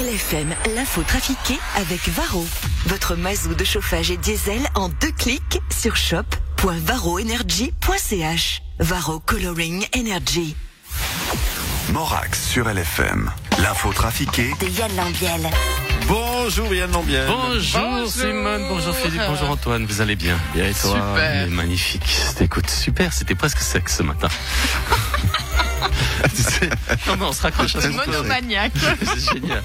LFM, l'info trafiquée avec Varro. Votre mazou de chauffage et diesel en deux clics sur shop.varroenergy.ch. Varro Coloring Energy. Morax sur LFM. L'info trafiquée De Yann Lambiel. Bonjour Yann Lambiel. Bonjour, Bonjour. Simone, bonjour Philippe, bonjour Antoine, vous allez bien? Bien et toi? Super. Magnifique. C'était écoute, super, c'était presque sexe ce matin. Tu sais, non mais on se raccroche à ce Monomaniaque. C'est génial.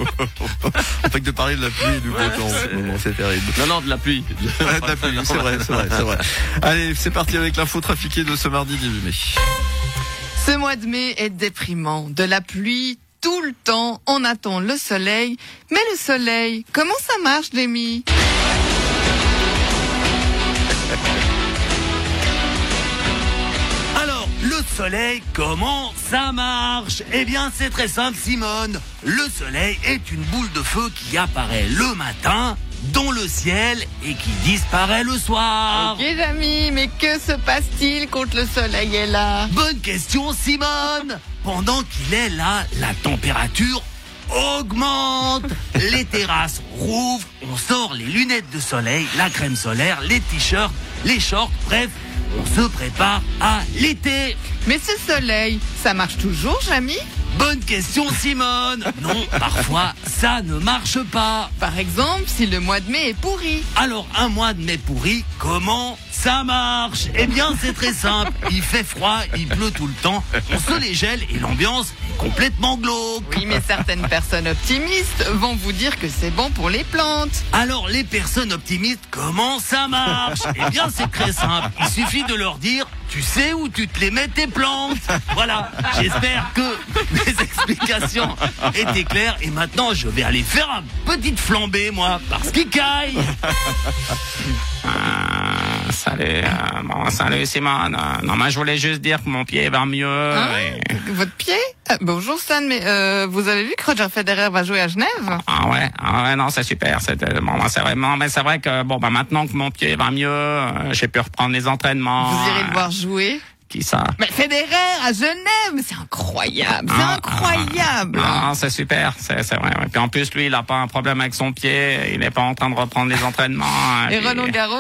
On fait que de parler de la pluie et du beau temps en ce c'est- moment, c'est terrible. Non, non, de la pluie. Ouais, de la pluie, c'est vrai, c'est vrai, c'est vrai. Allez, c'est parti avec l'info trafiquée de ce mardi 18 mai. Ce mois de mai est déprimant. De la pluie tout le temps. On attend le soleil. Mais le soleil, comment ça marche, Demi soleil, comment ça marche? Eh bien, c'est très simple, Simone. Le soleil est une boule de feu qui apparaît le matin dans le ciel et qui disparaît le soir. Ok, amis, mais que se passe-t-il quand le soleil est là? Bonne question, Simone. Pendant qu'il est là, la température augmente. Les terrasses rouvrent, on sort les lunettes de soleil, la crème solaire, les t-shirts, les shorts, bref, on se prépare à l'été. Mais ce soleil, ça marche toujours, Jamy? Bonne question, Simone. Non, parfois, ça ne marche pas. Par exemple, si le mois de mai est pourri. Alors, un mois de mai pourri, comment ça marche? Eh bien, c'est très simple. Il fait froid, il pleut tout le temps, on se les gèle et l'ambiance est complètement glauque. Oui, mais certaines personnes optimistes vont vous dire que c'est bon pour les plantes. Alors, les personnes optimistes, comment ça marche? Eh bien, c'est très simple. Il suffit de leur dire, tu sais où tu te les mets tes plantes. Voilà. J'espère que mes explications étaient claires. Et maintenant, je vais aller faire un petite flambée, moi, parce qu'il caille. Ah, salut, euh, bon, salut Simone. Euh, Non, moi je voulais juste dire que mon pied va mieux. Et- Votre pied? Ah, Bonjour Stan, mais euh, vous avez vu que Roger Federer va jouer à Genève? Ah ouais, ah ouais, non, c'est super. C'était bon, c'est vraiment, mais c'est vrai que bon, bah maintenant que mon pied va mieux, euh, j'ai pu reprendre les entraînements. Vous irez Euh, le voir jouer? Qui ça? Mais Federer à Genève, mais c'est incroyable, c'est Ah, incroyable. Ah, c'est super, c'est c'est vrai. ouais. Puis en plus, lui, il a pas un problème avec son pied. Il n'est pas en train de reprendre les entraînements. Et puis- Roland Garros?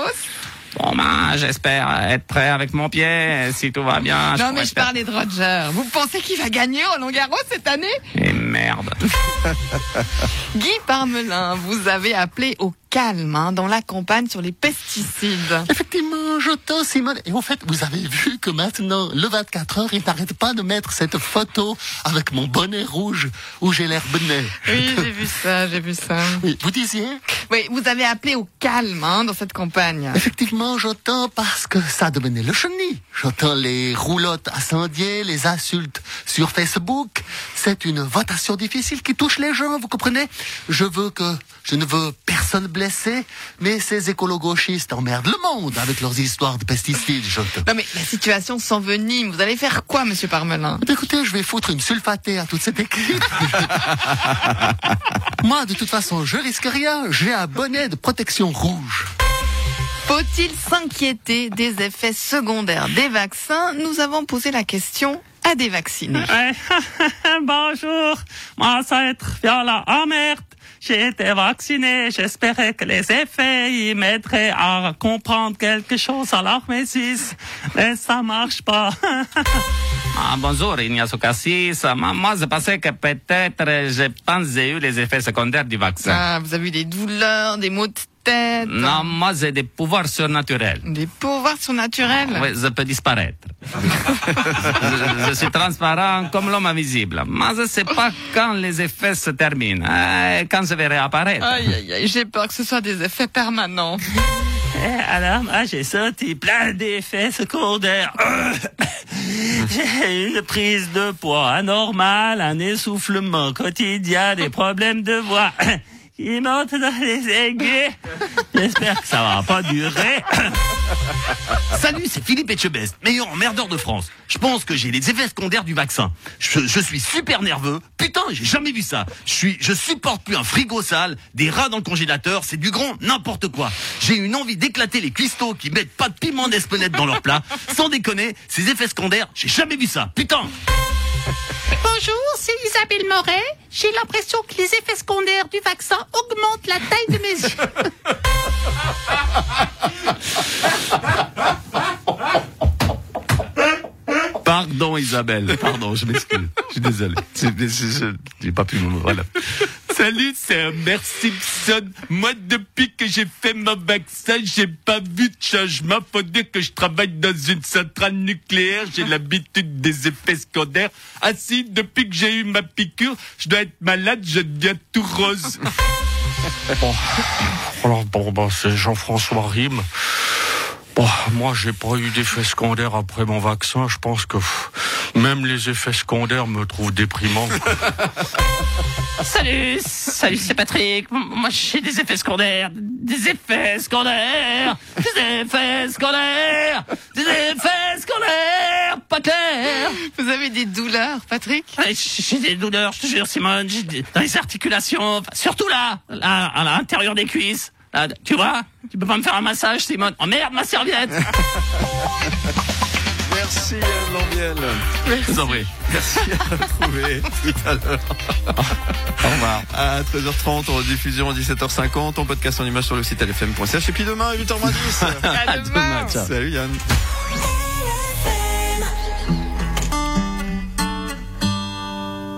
Bon, ben, j'espère être prêt avec mon pied. Si tout va bien. Non mais je faire- parlais de Roger. Vous pensez qu'il va gagner Roland Garros cette année? Et merde. Guy Parmelin, vous avez appelé au calme hein, dans la campagne sur les pesticides. Effectivement, j'entends Simone. Et en fait, vous avez vu que maintenant, le 24 heures, il n'arrête pas de mettre cette photo avec mon bonnet rouge où j'ai l'air bonnet. Oui, j'ai vu ça, j'ai vu ça. Oui, vous disiez Oui, vous avez appelé au calme hein, dans cette campagne. Effectivement, j'entends parce que ça devenait le chenille. J'entends les roulottes incendiées, les insultes sur Facebook. C'est une votation difficile qui touche les gens, vous comprenez? Je veux que, je ne veux personne blessé, mais ces écolo-gauchistes emmerdent le monde avec leurs histoires de pesticides, j'entends. Non mais la situation s'envenime. Vous allez faire quoi, Monsieur Parmelin? Eh bien, Écoutez, je vais foutre une sulfatée à toute cette équipe. Moi, de toute façon, je risque rien. J'ai un bonnet de protection rouge. Faut-il s'inquiéter des effets secondaires des vaccins? Nous avons posé la question à des vaccinés. Ouais. Bonjour, moi ça va être Viola. Oh merde, j'ai été vacciné. J'espérais que les effets ils m'aideraient à comprendre quelque chose à l'armésis. Mais ça marche pas. ah, bonjour, Ignacio Cassis. Moi, moi, je pensais que peut-être, je pense, j'ai eu les effets secondaires du vaccin. Ah, vous avez eu des douleurs, des maux de tête, Non, moi, j'ai des pouvoirs surnaturels. des pouvoirs surnaturels. Oui, je peux disparaître. je, je suis transparent comme l'homme invisible. Mais je ne sais pas quand les effets se terminent, euh, quand je vais réapparaître. Aïe, aïe, aïe, j'ai peur que ce soit des effets permanents. Eh, alors, moi, j'ai sorti plein d'effets secondaires. j'ai une prise de poids anormale, un essoufflement quotidien, des problèmes de voix. qui montent dans les aigus. J'espère que ça va pas durer. Salut, c'est Philippe Etchebest, meilleur emmerdeur de France. Je pense que j'ai les effets secondaires du vaccin. Je, je suis super nerveux. Putain, j'ai jamais vu ça. Je suis, je supporte plus un frigo sale, des rats dans le congélateur, c'est du grand n'importe quoi. J'ai une envie d'éclater les cuistots qui mettent pas de piment d'espelette dans leur plat. Sans déconner, ces effets secondaires, j'ai jamais vu ça. Putain Bonjour, c'est Isabelle Moret. J'ai l'impression que les effets secondaires du vaccin augmentent la taille de mes yeux. Pardon Isabelle, pardon, je m'excuse. Je suis désolé. J'ai pas pu me... Voilà. Salut, c'est Homer Simpson. Moi, depuis que j'ai fait mon vaccin, j'ai pas vu de changement. Faut dire que je travaille dans une centrale nucléaire. J'ai l'habitude des effets secondaires. Ah si, depuis que j'ai eu ma piqûre, je dois être malade, je deviens tout rose. Alors bon, bah, c'est Jean-François Rime. Bon, moi, j'ai pas eu d'effets secondaires après mon vaccin. Je pense que même les effets secondaires me trouvent déprimant. Salut, salut, c'est Patrick. Moi, j'ai des effets secondaires. Des effets secondaires. Des effets secondaires. Des effets secondaires. Pas clair. Vous avez des douleurs, Patrick? J'ai des douleurs, je te jure, Simone. J'ai des- dans les articulations. Enfin, Surtout là, là, à l'intérieur des cuisses. Là, tu vois? Tu peux pas me faire un massage, Simone Oh merde, ma serviette Merci Yann Lambiel. En prie. Merci à retrouver tout à l'heure. Au revoir. À 13h30, en rediffusion à 17h50, en podcast en image sur le site lfm.ch. Et puis demain à 8h10. À demain. Salut Yann.